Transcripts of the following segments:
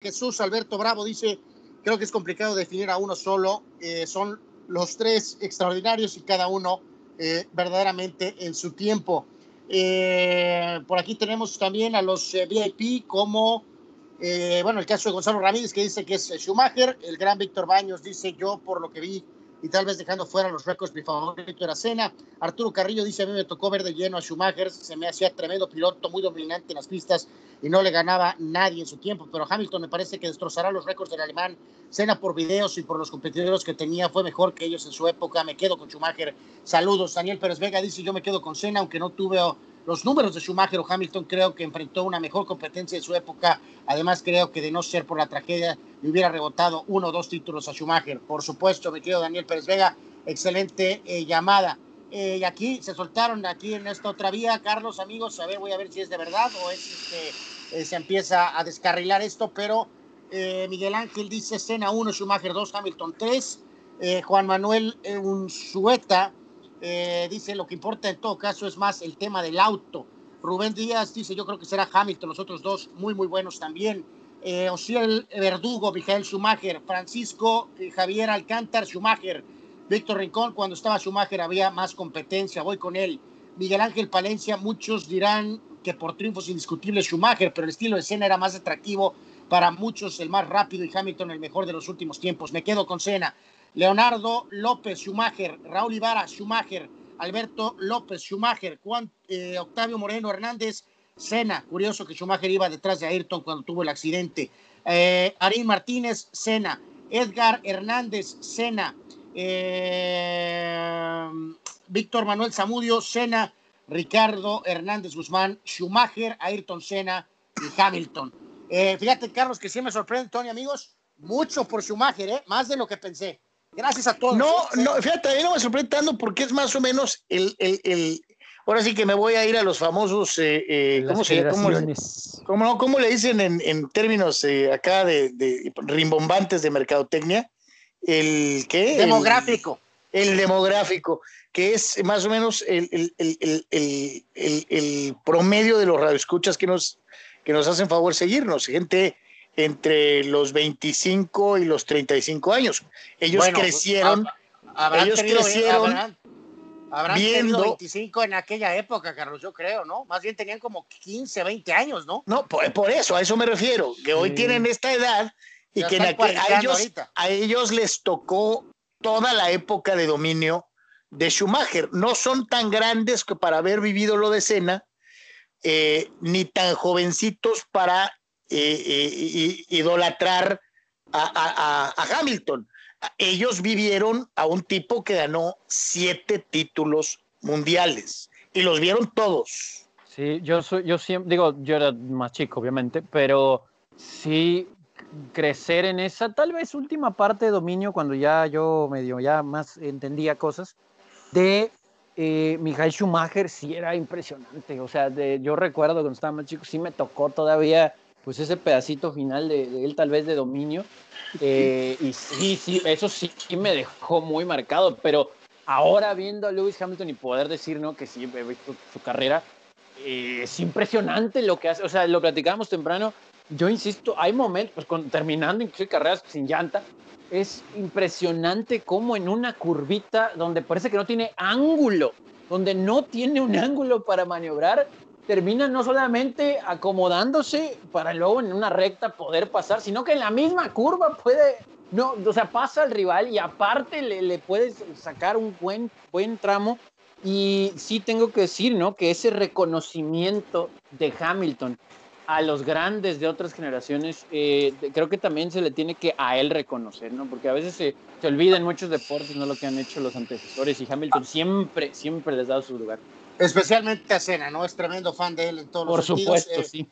Jesús Alberto Bravo dice, creo que es complicado definir a uno solo. Eh, son los tres extraordinarios y cada uno eh, verdaderamente en su tiempo. Eh, por aquí tenemos también a los VIP como, bueno, el caso de Gonzalo Ramírez que dice que es Schumacher, el gran Víctor Baños dice yo por lo que vi y tal vez dejando fuera los récords, mi favorito era Cena. Arturo Carrillo dice, a mí me tocó ver de lleno a Schumacher, se me hacía tremendo piloto, muy dominante en las pistas y no le ganaba nadie en su tiempo, pero Hamilton me parece que destrozará los récords del alemán. Cena por videos y por los competidores que tenía fue mejor que ellos en su época, me quedo con Schumacher. Saludos, Daniel Pérez Vega dice, yo me quedo con Cena, aunque no tuve los números de Schumacher o Hamilton creo que enfrentó una mejor competencia en su época. Además, creo que de no ser por la tragedia, le hubiera rebotado uno o dos títulos a Schumacher. Por supuesto, me quedo Daniel Pérez Vega. Excelente eh, llamada. Eh, y aquí se soltaron, aquí en esta otra vía, Carlos, amigos, a ver, voy a ver si es de verdad o es que eh, se empieza a descarrilar esto, pero Miguel Ángel dice Cena 1, Schumacher 2, Hamilton 3. Juan Manuel Unzueta eh, dice, lo que importa en todo caso es más el tema del auto. Rubén Díaz dice, yo creo que será Hamilton, los otros dos muy, muy buenos también. Eh, Osiel Verdugo, Mijael Schumacher, Francisco eh, Javier Alcántar, Schumacher, Víctor Rincón, cuando estaba Schumacher había más competencia, voy con él. Miguel Ángel Palencia, muchos dirán que por triunfos indiscutibles Schumacher, pero el estilo de escena era más atractivo para muchos, el más rápido y Hamilton el mejor de los últimos tiempos. Me quedo con Cena. Leonardo López Schumacher, Raúl Ibarra Schumacher, Alberto López Schumacher, Juan, eh, Octavio Moreno Hernández, Sena. Curioso que Schumacher iba detrás de Ayrton cuando tuvo el accidente. Eh, Arín Martínez, Sena. Edgar Hernández, Sena. Eh, Víctor Manuel Zamudio, Sena. Ricardo Hernández Guzmán, Schumacher, Ayrton Sena y Hamilton. fíjate, Carlos, que sí me sorprende, Tony, amigos. Mucho por Schumacher, más de lo que pensé. Gracias a todos. No, no, fíjate, a mí no me sorprende tanto porque es más o menos el, el, el ahora sí que me voy a ir a los famosos, eh, eh ¿cómo, se, cómo, cómo, cómo, le dicen en, en términos eh, acá de, de, rimbombantes de mercadotecnia? El qué? Demográfico. El, demográfico, que es más o menos el, el promedio de los radioescuchas que nos, que nos hacen favor seguirnos. Gente entre los 25 y los 35 años. Ellos pues, crecieron, ellos crecieron habrán, viendo 25 en aquella época, Carlos, yo creo, ¿no? Más bien tenían como 15, 20 años, ¿no? No, por, eso, a eso me refiero, que hoy tienen esta edad y que a, ellos, a ellos les tocó toda la época de dominio de Schumacher. No son tan grandes que para haber vivido lo de Cena, eh, ni tan jovencitos para idolatrar a, Hamilton. Ellos vivieron a un tipo que ganó siete títulos mundiales y los vieron todos. Sí, yo soy, yo siempre digo, yo era más chico, obviamente, pero sí crecer en esa tal vez última parte de dominio cuando ya yo medio ya más entendía cosas de eh, Michael Schumacher sí era impresionante, o sea, de, yo recuerdo cuando estaba más chico sí me tocó todavía pues ese pedacito final de, él tal vez de dominio. Eh, y sí, sí, eso sí, me dejó muy marcado, pero ahora viendo a Lewis Hamilton y poder decir, ¿no? Que sí, he visto su carrera, eh, es impresionante lo que hace, o sea, lo platicábamos temprano, yo insisto, hay momentos, pues terminando incluso carreras sin llanta, es impresionante cómo en una curvita donde parece que no tiene ángulo, donde no tiene un ángulo para maniobrar, termina no solamente acomodándose para luego en una recta poder pasar, sino que en la misma curva puede, no, o sea, pasa al rival y aparte le, le puedes sacar un buen, buen tramo. Y sí tengo que decir, ¿no? Que ese reconocimiento de Hamilton a los grandes de otras generaciones, eh, creo que también se le tiene que a él reconocer, ¿no? Porque a veces se, se olvida en muchos deportes, ¿no? Lo que han hecho los antecesores y Hamilton siempre, siempre les da su lugar. Especialmente a Cena, ¿no? Es tremendo fan de él en todos por los supuesto, eh, sí.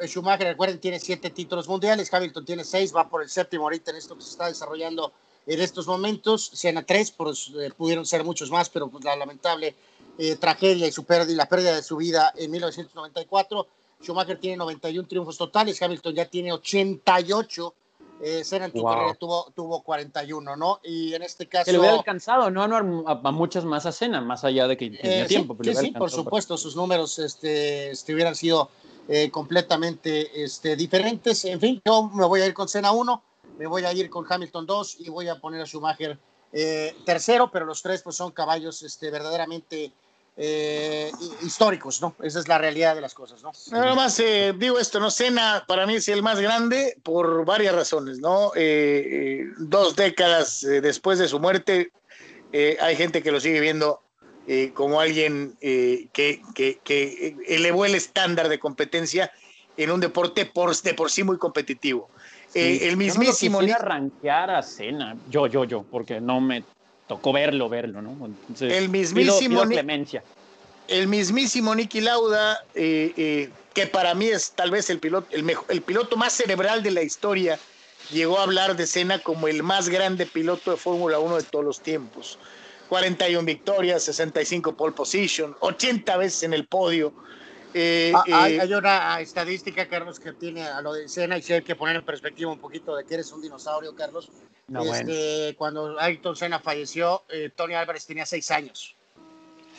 Eh, Schumacher, recuerden, tiene siete títulos mundiales, Hamilton tiene seis, va por el séptimo ahorita en esto que se está desarrollando en estos momentos. Cena tres, pues, eh, pudieron ser muchos más, pero pues, la lamentable tragedia y su pérdida, la pérdida de su vida en 1994. Schumacher tiene 91 triunfos totales, Hamilton ya tiene 88 eh, en tu carrera tuvo, tuvo 41, ¿no? Y en este caso... Que le hubiera alcanzado, ¿no? A, muchas más a más allá de que tenía eh, tiempo. sí, sí, por supuesto, sus números este, este, hubieran sido eh, completamente este, diferentes. En fin, yo me voy a ir con Senna 1, me voy a ir con Hamilton 2 y voy a poner a Schumacher eh, tercero, pero los tres pues son caballos este, verdaderamente eh, históricos, ¿no? Esa es la realidad de las cosas, ¿no? Nada más eh, digo esto, ¿no? Senna para mí es el más grande por varias razones, ¿no? dos décadas después de su muerte, hay gente que lo sigue viendo como alguien que, que, que, elevó el estándar de competencia en un deporte por, de por sí muy competitivo. Eh, el mismísimo. Yo no arranquear a cena, yo, yo, yo, porque no me tocó verlo, verlo, ¿no? el mismísimo. clemencia. El mismísimo Nicky Lauda, eh, eh, que para mí es tal vez el piloto, el, mejor, el piloto más cerebral de la historia, llegó a hablar de Cena como el más grande piloto de Fórmula 1 de todos los tiempos. 41 victorias, 65 pole position, 80 veces en el podio. Eh, ah, hay, eh, una estadística, Carlos, que tiene a lo de Senna y si hay que poner en perspectiva un poquito de que eres un dinosaurio, Carlos. Este, cuando Ayrton Senna falleció, eh, Tony Álvarez tenía seis años.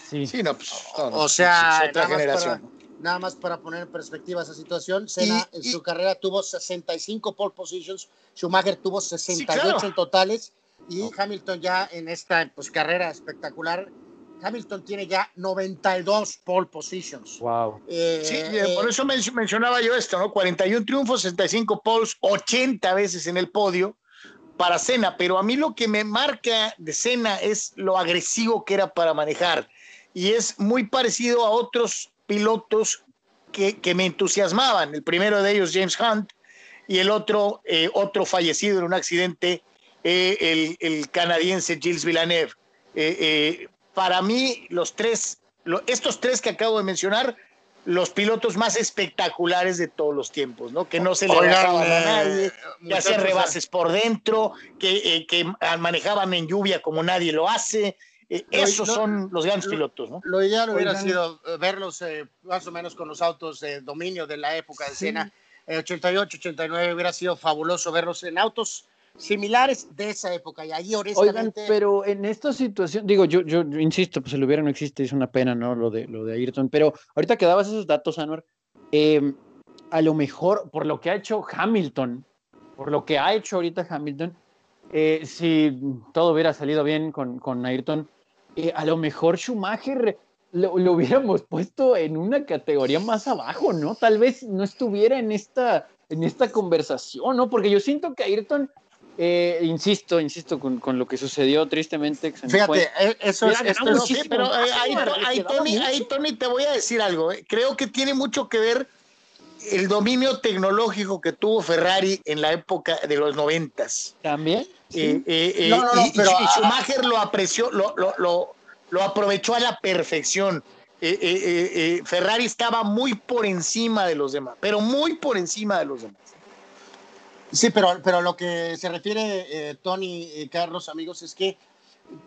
Sí, sí no, pues, o sea, otra nada, generación. Más para, nada más para poner en perspectiva esa situación, Senna en su carrera tuvo 65 pole positions, Schumacher tuvo 68 en totales y Hamilton ya en esta pues, carrera espectacular Hamilton tiene ya 92 pole positions. Wow. Eh, sí, eh, por eso mencionaba yo esto, ¿no? 41 triunfos, 65 poles, 80 veces en el podio para Senna, pero a mí lo que me marca de Senna es lo agresivo que era para manejar y es muy parecido a otros pilotos que, que me entusiasmaban. El primero de ellos, James Hunt, y el otro, eh, otro fallecido en un accidente, el, el, canadiense Gilles Villeneuve para mí, los tres, estos tres que acabo de mencionar, los pilotos más espectaculares de todos los tiempos, ¿no? Que no se le dejaban a nadie, que hacían rebases por dentro, que, eh, que, manejaban en lluvia como nadie lo hace. Eh, esos son los grandes pilotos, ¿no? Lo ideal hubiera sido eh, verlos más o menos con los autos de dominio de la época de Cena. 88, 89 hubiera sido fabuloso verlos en autos similares de esa época. Y ahí Oigan, pero en esta situación, digo, yo, yo, insisto, pues el hubiera no existe, es una pena, ¿no? Lo de, lo de Ayrton. Pero ahorita que dabas esos datos, Anwar, em, a lo mejor, por lo que ha hecho Hamilton, por lo que ha hecho ahorita Hamilton, eh, si todo hubiera salido bien con, con Ayrton, eh, a lo mejor Schumacher lo, lo, hubiéramos puesto en una categoría más abajo, ¿no? Tal vez no estuviera en esta, en esta conversación, ¿no? Porque yo siento que Ayrton eh, insisto, insisto con, con, lo que sucedió tristemente. Fíjate, eh, eso es. pero eh, ahí, Tony, ahí, Tony, te voy a decir algo. Creo que tiene mucho que ver el dominio tecnológico que tuvo Ferrari en la época de los noventas. También. no, no, no, y, pero, y Schumacher lo apreció, lo, lo, lo, lo, aprovechó a la perfección. Ferrari estaba muy por encima de los demás, pero muy por encima de los demás. Sí, pero, pero lo que se refiere eh, Tony y eh, Carlos, amigos, es que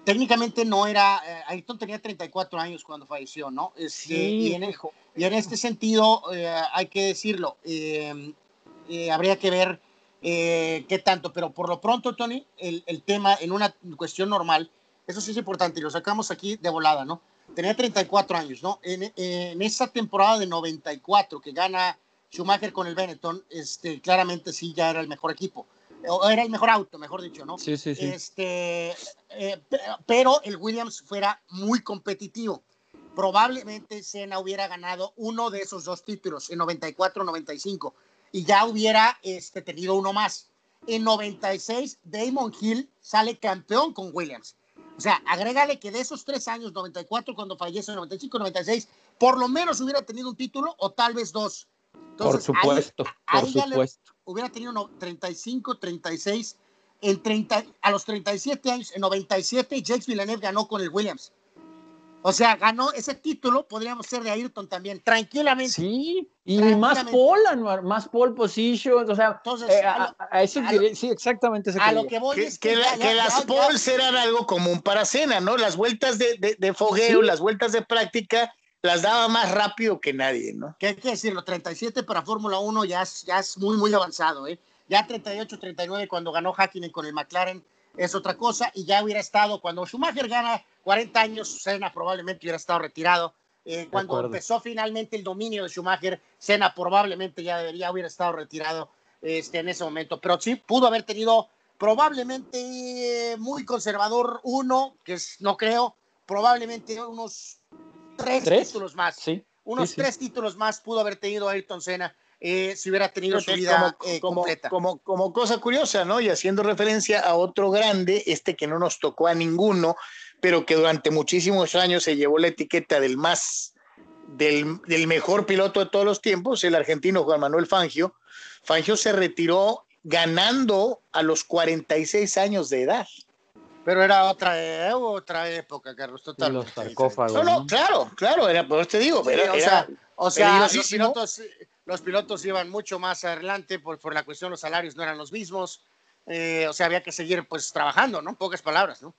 técnicamente no era, eh, Ayrton tenía 34 años cuando falleció, ¿no? Este, sí, y, en, y en este sentido, hay que decirlo, habría que ver qué tanto, pero por lo pronto, Tony, el, el, tema en una cuestión normal, eso sí es importante y lo sacamos aquí de volada, ¿no? Tenía 34 años, ¿no? En, en esa temporada de 94 que gana Schumacher con el Benetton, este, claramente sí ya era el mejor equipo. O era el mejor auto, mejor dicho, ¿no? Sí, sí, sí. Este, eh, pero el Williams fuera muy competitivo. Probablemente Senna hubiera ganado uno de esos dos títulos en 94-95 y ya hubiera este, tenido uno más. En 96, Damon Hill sale campeón con Williams. O sea, agrégale que de esos tres años, 94 cuando fallece, 95, 96, por lo menos hubiera tenido un título o tal vez dos por supuesto, por supuesto. hubiera tenido 35, 36, en 30, a los 37 años, en 97, Jacques Villeneuve ganó con el Williams. O sea, ganó ese título, podríamos ser de Ayrton también, tranquilamente. Sí, y más pole, más pole position, o sea, eh, a, eso sí, exactamente. a lo que voy que, es que, las poles eran algo común para cena, ¿no? Las vueltas de, de, fogueo, las vueltas de práctica, las daba más rápido que nadie, ¿no? Que hay que decirlo, 37 para Fórmula 1 ya es, ya es muy, muy avanzado, ¿eh? Ya 38, 39 cuando ganó Hakkinen con el McLaren es otra cosa y ya hubiera estado, cuando Schumacher gana 40 años, Senna probablemente hubiera estado retirado Eh, cuando empezó finalmente el dominio de Schumacher, Senna probablemente ya debería haber estado retirado este, en ese momento, pero sí pudo haber tenido probablemente muy conservador uno, que es, no creo, probablemente unos tres, títulos más. Sí. Unos tres títulos más pudo haber tenido Ayrton Senna eh, si hubiera tenido su vida como, eh, completa. Como, como, cosa curiosa, ¿no? Y haciendo referencia a otro grande, este que no nos tocó a ninguno, pero que durante muchísimos años se llevó la etiqueta del más, del, del mejor piloto de todos los tiempos, el argentino Juan Manuel Fangio. Fangio se retiró ganando a los 46 años de edad. Pero era otra, eh, otra época, Carlos, totalmente. Los No, claro, claro, era, por te digo, o sea, los pilotos, los pilotos iban mucho más adelante por, por la cuestión, los salarios no eran los mismos, eh, o sea, había que seguir pues trabajando, ¿no? Pocas palabras, ¿no?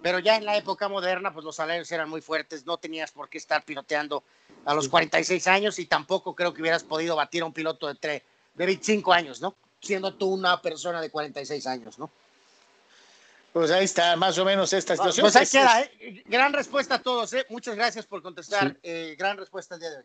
Pero ya en la época moderna, pues los salarios eran muy fuertes, no tenías por qué estar piloteando a los 46 años y tampoco creo que hubieras podido batir a un piloto de, de 25 años, ¿no? Siendo tú una persona de 46 años, ¿no? Pues ahí está, más o menos esta situación. Pues ahí queda, ¿eh? Gran respuesta a todos, ¿eh? Muchas gracias por contestar. Eh, gran respuesta el día de hoy.